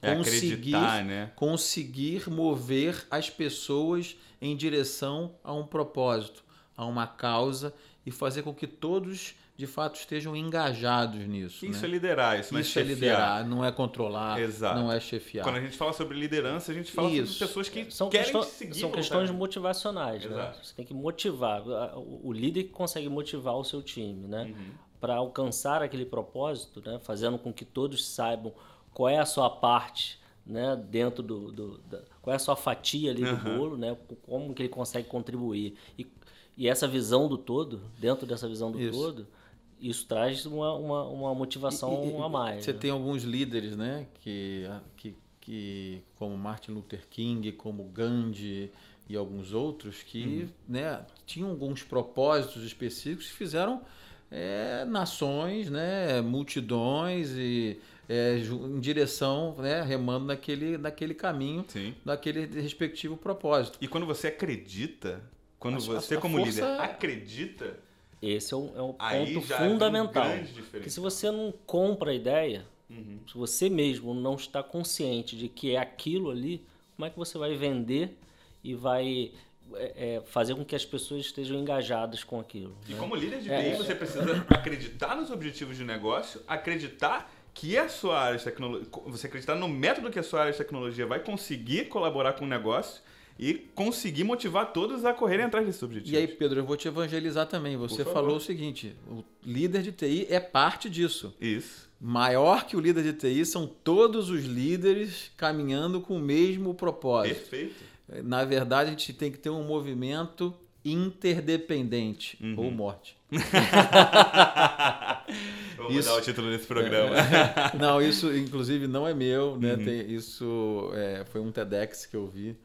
É conseguir, né? conseguir mover as pessoas em direção a um propósito, a uma causa e fazer com que todos de fato estejam engajados nisso. Isso né? é liderar, isso, não é isso é, é liderar, não é controlar, Exato. não é chefiar. Quando a gente fala sobre liderança, a gente fala isso. sobre pessoas que são querem questão, seguir. São questões motivacionais? Exato. né? Você tem que motivar. O líder que consegue motivar o seu time, né? Uhum. Para alcançar aquele propósito, né? Fazendo com que todos saibam qual é a sua parte né, dentro do, do da, qual é a sua fatia ali uhum. do bolo, né, como que ele consegue contribuir e, e essa visão do todo, dentro dessa visão do Isso. todo, isso traz uma, uma, uma motivação e, e, a mais. Você né? tem alguns líderes, né, que, que, que como Martin Luther King, como Gandhi e alguns outros que uhum. né, tinham alguns propósitos específicos que fizeram é, nações, né, multidões e é, em direção, né, remando naquele, naquele caminho, Sim. naquele respectivo propósito. E quando você acredita, quando a, você a, a como líder acredita, esse é um, é um ponto fundamental. Um Porque se você não compra a ideia, uhum. se você mesmo não está consciente de que é aquilo ali, como é que você vai vender e vai é, é fazer com que as pessoas estejam engajadas com aquilo? E né? como líder de é, TI, você precisa acreditar nos objetivos de negócio, acreditar que a sua área de tecnologia, você acreditar no método que a sua área de tecnologia vai conseguir colaborar com o negócio e conseguir motivar todos a correrem atrás desses objetivos. E aí, Pedro, eu vou te evangelizar também. Você falou o seguinte: o líder de TI é parte disso. Isso. Maior que o líder de TI são todos os líderes caminhando com o mesmo propósito. Perfeito. Na verdade, a gente tem que ter um movimento interdependente uhum. ou morte. Vamos isso, mudar o título desse programa. É, não, isso inclusive não é meu, né? Uhum. Tem, isso é, foi um TEDx que eu vi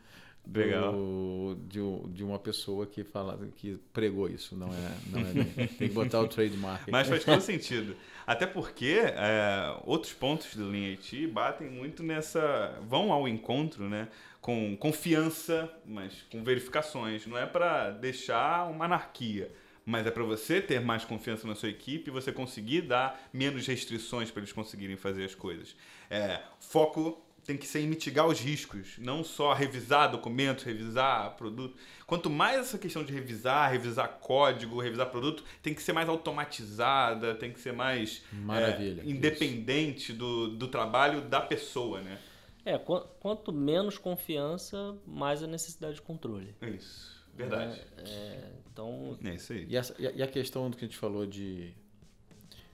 do, de, de, uma pessoa que fala que pregou isso, não é, não é Tem que botar o trademark. Mas faz todo sentido. Até porque é, outros pontos do Lean IT batem muito nessa. vão ao encontro, né? Com confiança, mas com verificações. Não é para deixar uma anarquia mas é para você ter mais confiança na sua equipe e você conseguir dar menos restrições para eles conseguirem fazer as coisas. É, foco tem que ser em mitigar os riscos, não só revisar documentos, revisar produto. Quanto mais essa questão de revisar, revisar código, revisar produto, tem que ser mais automatizada, tem que ser mais é, independente do, do trabalho da pessoa, né? É, quanto menos confiança, mais a necessidade de controle. Isso. Verdade. É, é, então. É isso aí. E, essa, e, a questão do que a gente falou de,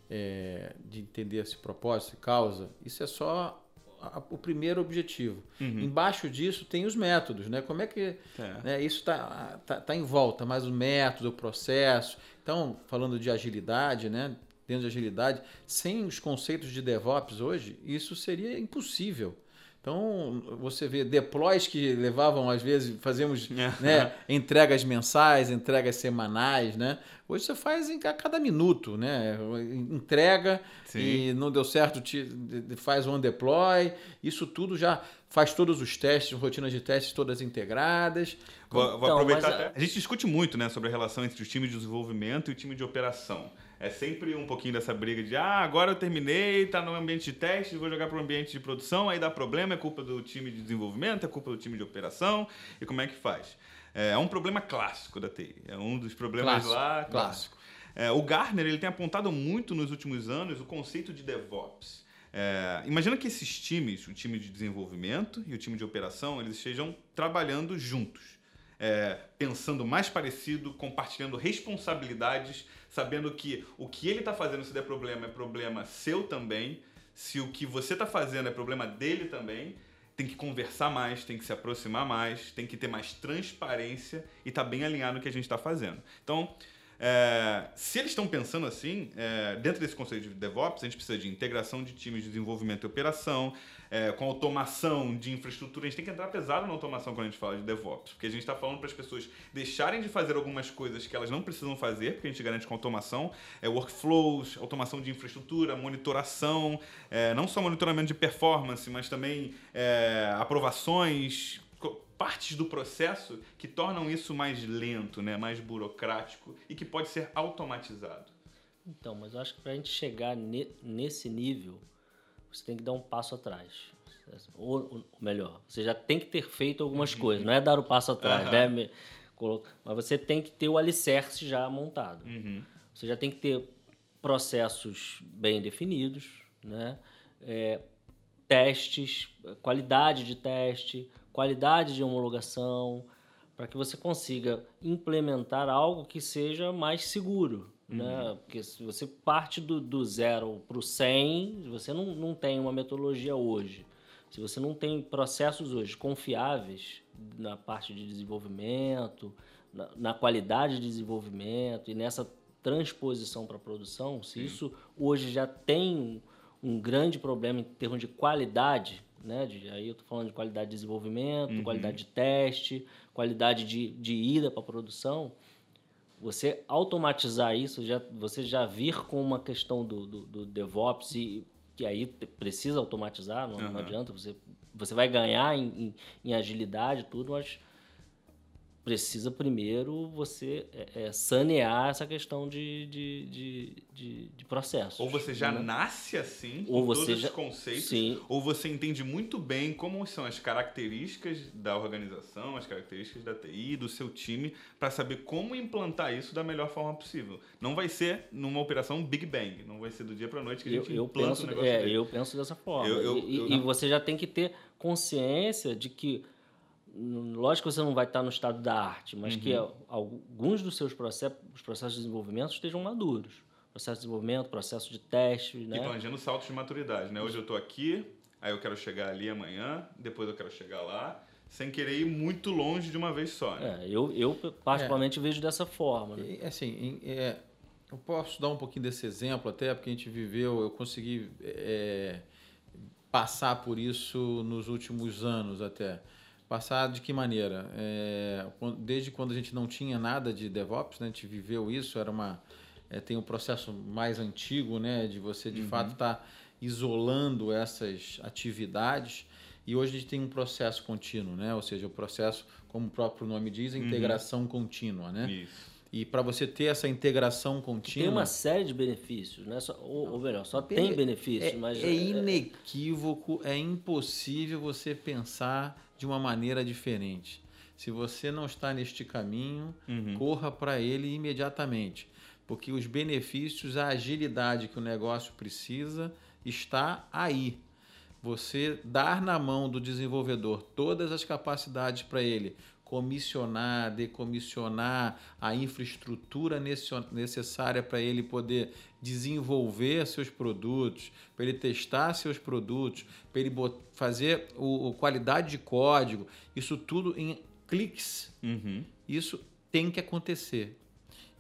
é, de entender esse propósito, causa, isso é só a, o primeiro objetivo. Uhum. Embaixo disso tem os métodos, né? Como é que é. Né, isso está tá, tá em volta, mas o método, o processo. Então, falando de agilidade, né? Dentro de agilidade, sem os conceitos de DevOps hoje, isso seria impossível. Então, você vê deploys que levavam, às vezes, fazemos né, entregas mensais, entregas semanais, né? Hoje você faz a cada minuto, né? Entrega Sim. e não deu certo, faz um deploy. Isso tudo já faz todos os testes, rotinas de testes todas integradas. Vou, vou então, aproveitar. Mas... A gente discute muito né, sobre a relação entre o time de desenvolvimento e o time de operação. É sempre um pouquinho dessa briga de ah, agora eu terminei, tá no ambiente de teste, vou jogar para o ambiente de produção, aí dá problema, é culpa do time de desenvolvimento, é culpa do time de operação, e como é que faz? É, é um problema clássico da TI, é um dos problemas clássico, lá. Clássico. É, o Gartner ele tem apontado muito nos últimos anos o conceito de DevOps. É, imagina que esses times, o time de desenvolvimento e o time de operação, eles estejam trabalhando juntos. É, pensando mais parecido, compartilhando responsabilidades sabendo que o que ele está fazendo se der problema é problema seu também, se o que você está fazendo é problema dele também, tem que conversar mais, tem que se aproximar mais, tem que ter mais transparência e tá bem alinhado no que a gente está fazendo. Então, é, se eles estão pensando assim, é, dentro desse conceito de DevOps, a gente precisa de integração de times de desenvolvimento e operação, é, com automação de infraestrutura. A gente tem que entrar pesado na automação quando a gente fala de DevOps, porque a gente está falando para as pessoas deixarem de fazer algumas coisas que elas não precisam fazer, porque a gente garante com automação, é, workflows, automação de infraestrutura, monitoração, é, não só monitoramento de performance, mas também é, aprovações partes do processo que tornam isso mais lento, né, mais burocrático e que pode ser automatizado. Então, mas eu acho que para a gente chegar ne nesse nível, você tem que dar um passo atrás. Ou, ou melhor, você já tem que ter feito algumas uhum. coisas, não é dar o passo atrás, uhum. né? Mas você tem que ter o alicerce já montado. Uhum. Você já tem que ter processos bem definidos, né? É, testes, qualidade de teste, qualidade de homologação, para que você consiga implementar algo que seja mais seguro. Uhum. Né? Porque se você parte do, do zero para o 100, você não, não tem uma metodologia hoje. Se você não tem processos hoje confiáveis na parte de desenvolvimento, na, na qualidade de desenvolvimento e nessa transposição para produção, se Sim. isso hoje já tem um, um grande problema em termos de qualidade, né? De, aí eu estou falando de qualidade de desenvolvimento, uhum. qualidade de teste, qualidade de, de ida para a produção. Você automatizar isso, já, você já vir com uma questão do, do, do DevOps, e, que aí precisa automatizar, não, uhum. não adianta, você, você vai ganhar em, em, em agilidade tudo, mas precisa primeiro você é, é, sanear essa questão de, de, de, de, de processo. Ou você já né? nasce assim, ou com você todos já, os conceitos, sim. ou você entende muito bem como são as características da organização, as características da TI, do seu time, para saber como implantar isso da melhor forma possível. Não vai ser numa operação Big Bang, não vai ser do dia para noite que a gente eu, eu implanta penso, o negócio é, Eu penso dessa forma. Eu, eu, e, e você já tem que ter consciência de que lógico que você não vai estar no estado da arte, mas uhum. que alguns dos seus processos, os processos de desenvolvimento estejam maduros. Processo de desenvolvimento, processo de teste, né? E planejando saltos de maturidade, né? Hoje eu estou aqui, aí eu quero chegar ali amanhã, depois eu quero chegar lá, sem querer ir muito longe de uma vez só, né? É, eu, eu particularmente é. vejo dessa forma, né? Assim, é, eu posso dar um pouquinho desse exemplo até, porque a gente viveu, eu consegui é, passar por isso nos últimos anos até. Passar de que maneira? É, desde quando a gente não tinha nada de DevOps, né, a gente viveu isso, era uma é, tem um processo mais antigo, né, de você de uhum. fato estar tá isolando essas atividades. E hoje a gente tem um processo contínuo, né? Ou seja, o processo, como o próprio nome diz, uhum. integração contínua, né? Isso. E para você ter essa integração contínua. Tem uma série de benefícios, né? Só, ou, ou melhor, só tem benefícios, é, mas. É, é inequívoco, é impossível você pensar de uma maneira diferente. Se você não está neste caminho, uhum. corra para ele imediatamente. Porque os benefícios, a agilidade que o negócio precisa está aí. Você dar na mão do desenvolvedor todas as capacidades para ele comissionar, decomissionar a infraestrutura necessária para ele poder desenvolver seus produtos, para ele testar seus produtos, para ele fazer o, o, qualidade de código, isso tudo em cliques. Uhum. Isso tem que acontecer.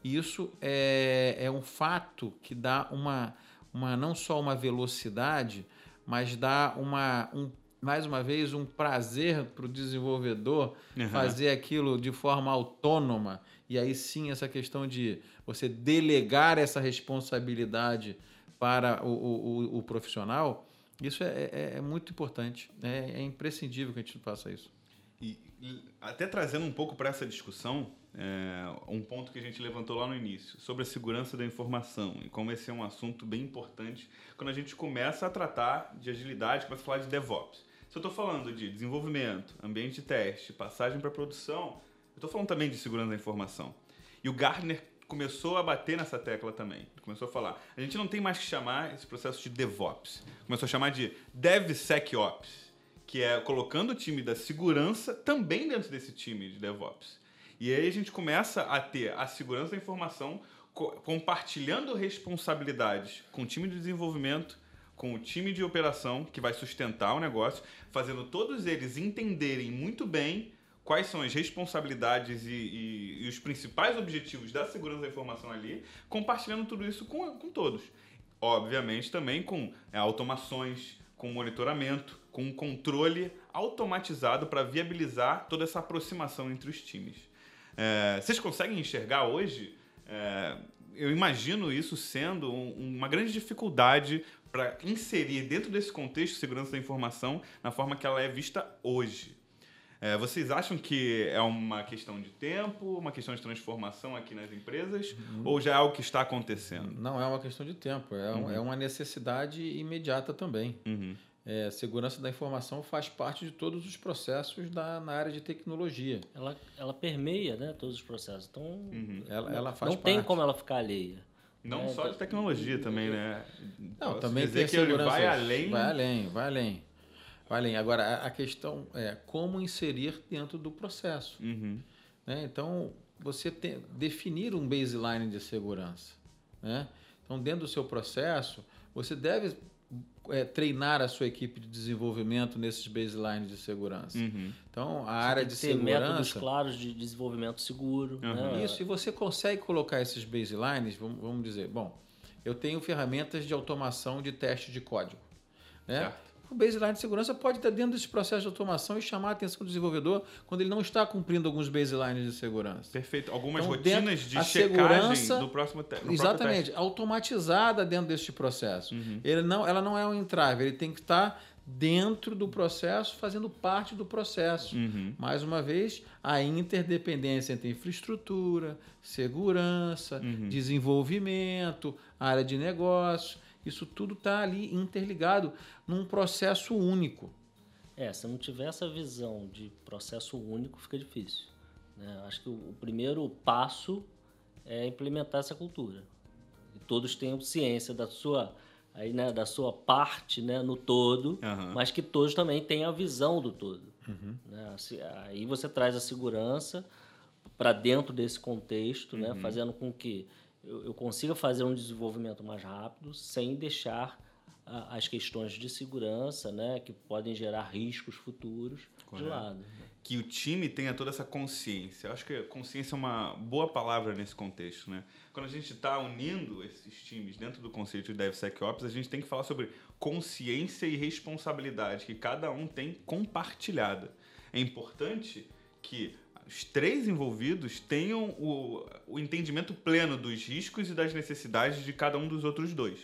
Isso é, é um fato que dá uma, uma não só uma velocidade, mas dá uma, um mais uma vez, um prazer para o desenvolvedor uhum. fazer aquilo de forma autônoma. E aí sim, essa questão de você delegar essa responsabilidade para o, o, o profissional, isso é, é, é muito importante. É, é, imprescindível que a gente faça isso. E, e até trazendo um pouco para essa discussão, é, um ponto que a gente levantou lá no início, sobre a segurança da informação e como esse é um assunto bem importante quando a gente começa a tratar de agilidade, começa a falar de DevOps. Se eu estou falando de desenvolvimento, ambiente de teste, passagem para produção, eu estou falando também de segurança da informação. E o Gartner começou a bater nessa tecla também. começou a falar: a gente não tem mais que chamar esse processo de DevOps. Começou a chamar de DevSecOps, que é colocando o time da segurança também dentro desse time de DevOps. E aí a gente começa a ter a segurança da informação compartilhando responsabilidades com o time de desenvolvimento com o time de operação que vai sustentar o negócio, fazendo todos eles entenderem muito bem quais são as responsabilidades e, e, e, os principais objetivos da segurança da informação ali, compartilhando tudo isso com, com todos. Obviamente também com é, automações, com monitoramento, com um controle automatizado para viabilizar toda essa aproximação entre os times. É, vocês conseguem enxergar hoje? É, eu imagino isso sendo um, uma grande dificuldade para inserir dentro desse contexto segurança da informação na forma que ela é vista hoje. É, vocês acham que é uma questão de tempo, uma questão de transformação aqui nas empresas, uhum. ou já é algo que está acontecendo? Não é uma questão de tempo, é, uhum. é uma necessidade imediata também. Uhum. É, segurança da informação faz parte de todos os processos da, na área de tecnologia. Ela, ela permeia né, todos os processos. Então, uhum. ela, ela faz não parte. tem como ela ficar alheia. Não é, só de tecnologia também, né? Não, Posso também tem que ele vai além. Vai além, vai além. Vai além. Agora, a questão é como inserir dentro do processo. Uhum. Né? Então, você tem, definir um baseline de segurança. Né? Então, dentro do seu processo, você deve é, treinar a sua equipe de desenvolvimento nesses baselines de segurança. Uhum. Então, a você área de ter segurança... métodos claros de desenvolvimento seguro. Uhum. Né? Isso, e você consegue colocar esses baselines, vamos, vamos dizer, bom, eu tenho ferramentas de automação de teste de código. Né? Certo. O baseline de segurança pode estar dentro desse processo de automação e chamar a atenção do desenvolvedor quando ele não está cumprindo alguns baselines de segurança. Perfeito. Algumas então, rotinas de checagem do próximo teste. Exatamente. Automatizada dentro deste processo. Uhum. Ele não, ela não é um entrave, ele tem que estar dentro do processo, fazendo parte do processo. Uhum. Mais uma vez, a interdependência entre infraestrutura, segurança, uhum. desenvolvimento, área de negócio isso tudo está ali interligado num processo único. É, se não tiver essa visão de processo único, fica difícil. Né? Acho que o primeiro passo é implementar essa cultura. E todos tenham ciência da sua, aí, né, da sua parte né, no todo, uhum. mas que todos também tenham a visão do todo. Uhum. Né? Aí você traz a segurança para dentro desse contexto, né, uhum. né, fazendo com que eu, eu consiga fazer um desenvolvimento mais rápido sem deixar a, as questões de segurança, né, que podem gerar riscos futuros Correto. de lado. Que o time tenha toda essa consciência. Eu acho que consciência é uma boa palavra nesse contexto, né? Quando a gente está unindo esses times dentro do conceito de DevSecOps, a gente tem que falar sobre consciência e responsabilidade que cada um tem compartilhada. é importante que os três envolvidos tenham o, o entendimento pleno dos riscos e das necessidades de cada um dos outros dois.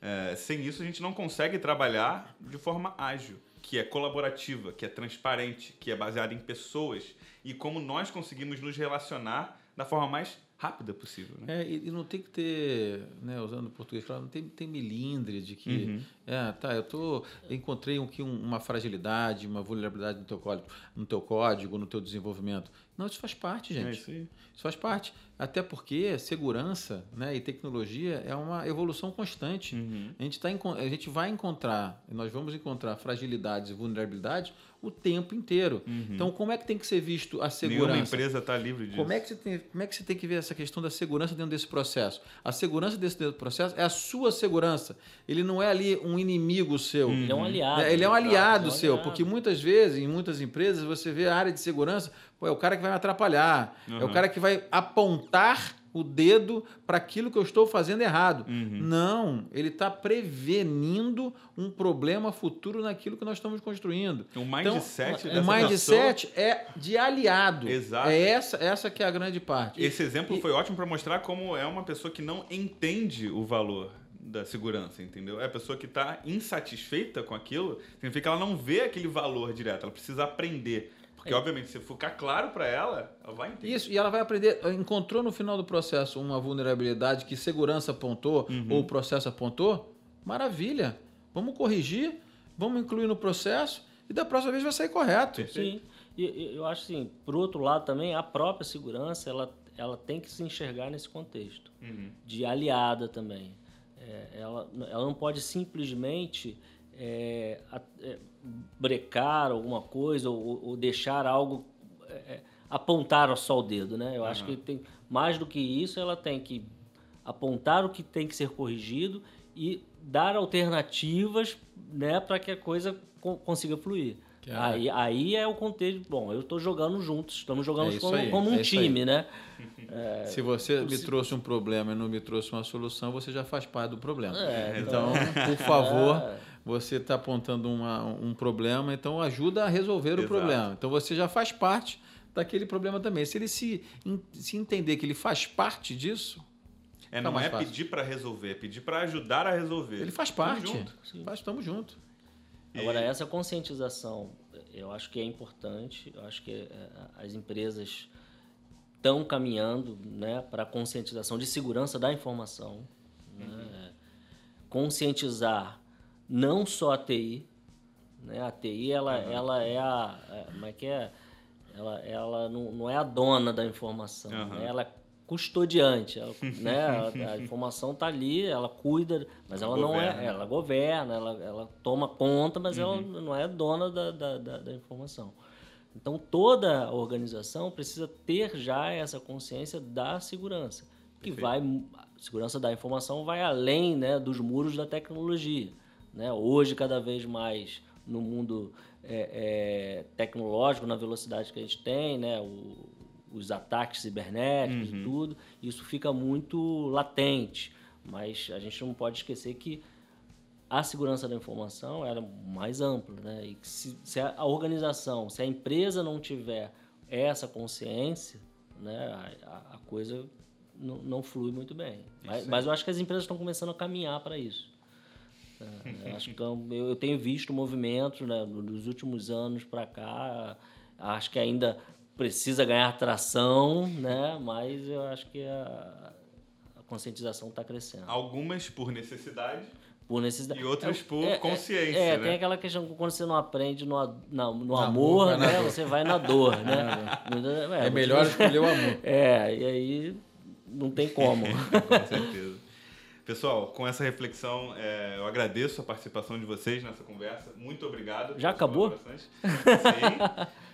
É, sem isso, a gente não consegue trabalhar de forma ágil, que é colaborativa, que é transparente, que é baseada em pessoas e como nós conseguimos nos relacionar da forma mais rápida possível. Né? É, e, não tem que ter, né, usando o português claro, não tem, tem melindre de que, uhum. é, tá, eu tô, eu encontrei aqui uma fragilidade, uma vulnerabilidade no teu código, no teu código, no teu desenvolvimento. Não, isso faz parte, gente. É isso, isso faz parte. Até porque segurança né, e tecnologia é uma evolução constante. Uhum. A, gente tá, a gente vai encontrar, nós vamos encontrar fragilidades e vulnerabilidades o tempo inteiro. Uhum. Então, como é que tem que ser visto a segurança? Nenhuma empresa está livre disso. Como é, que você tem, como é que você tem que ver essa questão da segurança dentro desse processo? A segurança desse processo é a sua segurança. Ele não é ali um inimigo seu. Ele é um aliado. Ele é um aliado é um seu, aliado. porque muitas vezes, em muitas empresas, você vê a área de segurança Pô, é o cara que vai me atrapalhar. Uhum. É o cara que vai apontar o dedo para aquilo que eu estou fazendo errado. Uhum. Não, ele está prevenindo um problema futuro naquilo que nós estamos construindo. O mindset então, O mindset pessoa... é de aliado. Exato. É essa, essa que é a grande parte. Esse exemplo e... foi ótimo para mostrar como é uma pessoa que não entende o valor da segurança, entendeu? É a pessoa que está insatisfeita com aquilo, significa que ela não vê aquele valor direto, ela precisa aprender. Porque, é. obviamente, se ficar claro para ela, ela vai entender. Isso, e ela vai aprender. Encontrou no final do processo uma vulnerabilidade que segurança apontou uhum. ou o processo apontou? Maravilha. Vamos corrigir, vamos incluir no processo e da próxima vez vai sair correto. Sim. E eu acho assim, por outro lado também, a própria segurança, ela, ela tem que se enxergar nesse contexto uhum. de aliada também. É, ela, ela não pode simplesmente é, é, brecar alguma coisa ou, ou deixar algo é, é apontar só o dedo, né? Eu uhum. acho que tem mais do que isso, ela tem que apontar o que tem que ser corrigido e dar alternativas, né, para que a coisa consiga fluir. É. Aí, aí é o contexto. Bom, eu estou jogando juntos, estamos jogando é como, aí, como, um é time, né? É, se você me trouxe um problema e não me trouxe uma solução, você já faz parte do problema. É, então, por favor, é você está apontando uma, um problema, então ajuda a resolver Exato. o problema. Então você já faz parte daquele problema também. Se ele se, se entender que ele faz parte disso. É, não é fácil. pedir para resolver, é pedir para ajudar a resolver. Ele faz parte. Estamos juntos. Faz, estamos juntos. Agora, essa conscientização, eu acho que é importante. Eu acho que é, as empresas estão caminhando né, para a conscientização de segurança da informação. Né? Uhum. Conscientizar não só a TI, né? A TI ela, uhum. ela é a, é, como é que é? Ela, ela não, não é a dona da informação, uhum. né? ela é custodiante, ela, né? A, a informação está ali, ela cuida, mas ela, ela não é, ela governa, ela, ela toma conta, mas uhum. ela não é dona da, da, da, da informação. Então toda organização precisa ter já essa consciência da segurança, que Perfeito. vai a segurança da informação vai além, né, dos muros da tecnologia. Né? Hoje, cada vez mais no mundo é, é, tecnológico, na velocidade que a gente tem, né? O, os ataques cibernéticos uhum. e tudo, isso fica muito latente. Mas a gente não pode esquecer que a segurança da informação era mais ampla, né? E se, se, a organização, se a empresa não tiver essa consciência, né, a, a coisa não, não, flui muito bem. Mas, mas, eu acho que as empresas estão começando a caminhar para isso. É, acho que eu, eu tenho visto movimentos né, nos últimos anos para cá. Acho que ainda precisa ganhar tração, né? mas eu acho que a, a conscientização está crescendo. Algumas por necessidade. Por necessidade. E outras é, por é, é consciência. É, né? tem aquela questão que quando você não aprende no, na, no na amor, né? Você vai na dor, né? É, é melhor escolher o amor. É, e aí não tem como. Com certeza. Pessoal, com essa reflexão, é, eu agradeço a participação de vocês nessa conversa. Muito obrigado. Já acabou? Sim.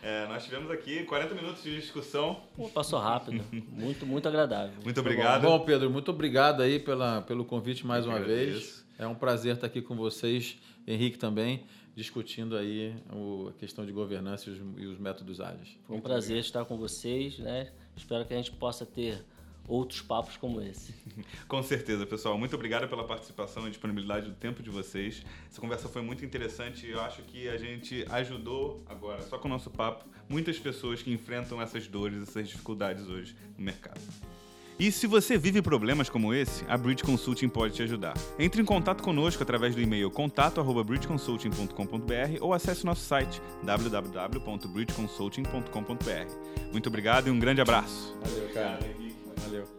É, nós tivemos aqui 40 minutos de discussão. Pô, passou rápido. muito, muito agradável. Muito obrigado. Bom, Pedro, muito obrigado aí pela, pelo convite mais eu uma agradeço. vez. É um prazer estar aqui com vocês, Henrique também, discutindo aí o, a questão de governança e os, e os métodos ágeis. Foi um muito prazer obrigado. estar com vocês, né? Espero que a gente possa ter outros papos como esse. Com certeza, pessoal. Muito obrigado pela participação e disponibilidade do tempo de vocês. Essa conversa foi muito interessante e eu acho que a gente ajudou agora, só com o nosso papo, muitas pessoas que enfrentam essas dores, essas dificuldades hoje no mercado. E se você vive problemas como esse, a Bridge Consulting pode te ajudar. Entre em contato conosco através do e-mail contato@bridgeconsulting.com.br ou acesse nosso site www.bridgeconsulting.com.br. Muito obrigado e um grande abraço. Valeu, cara. Valeu.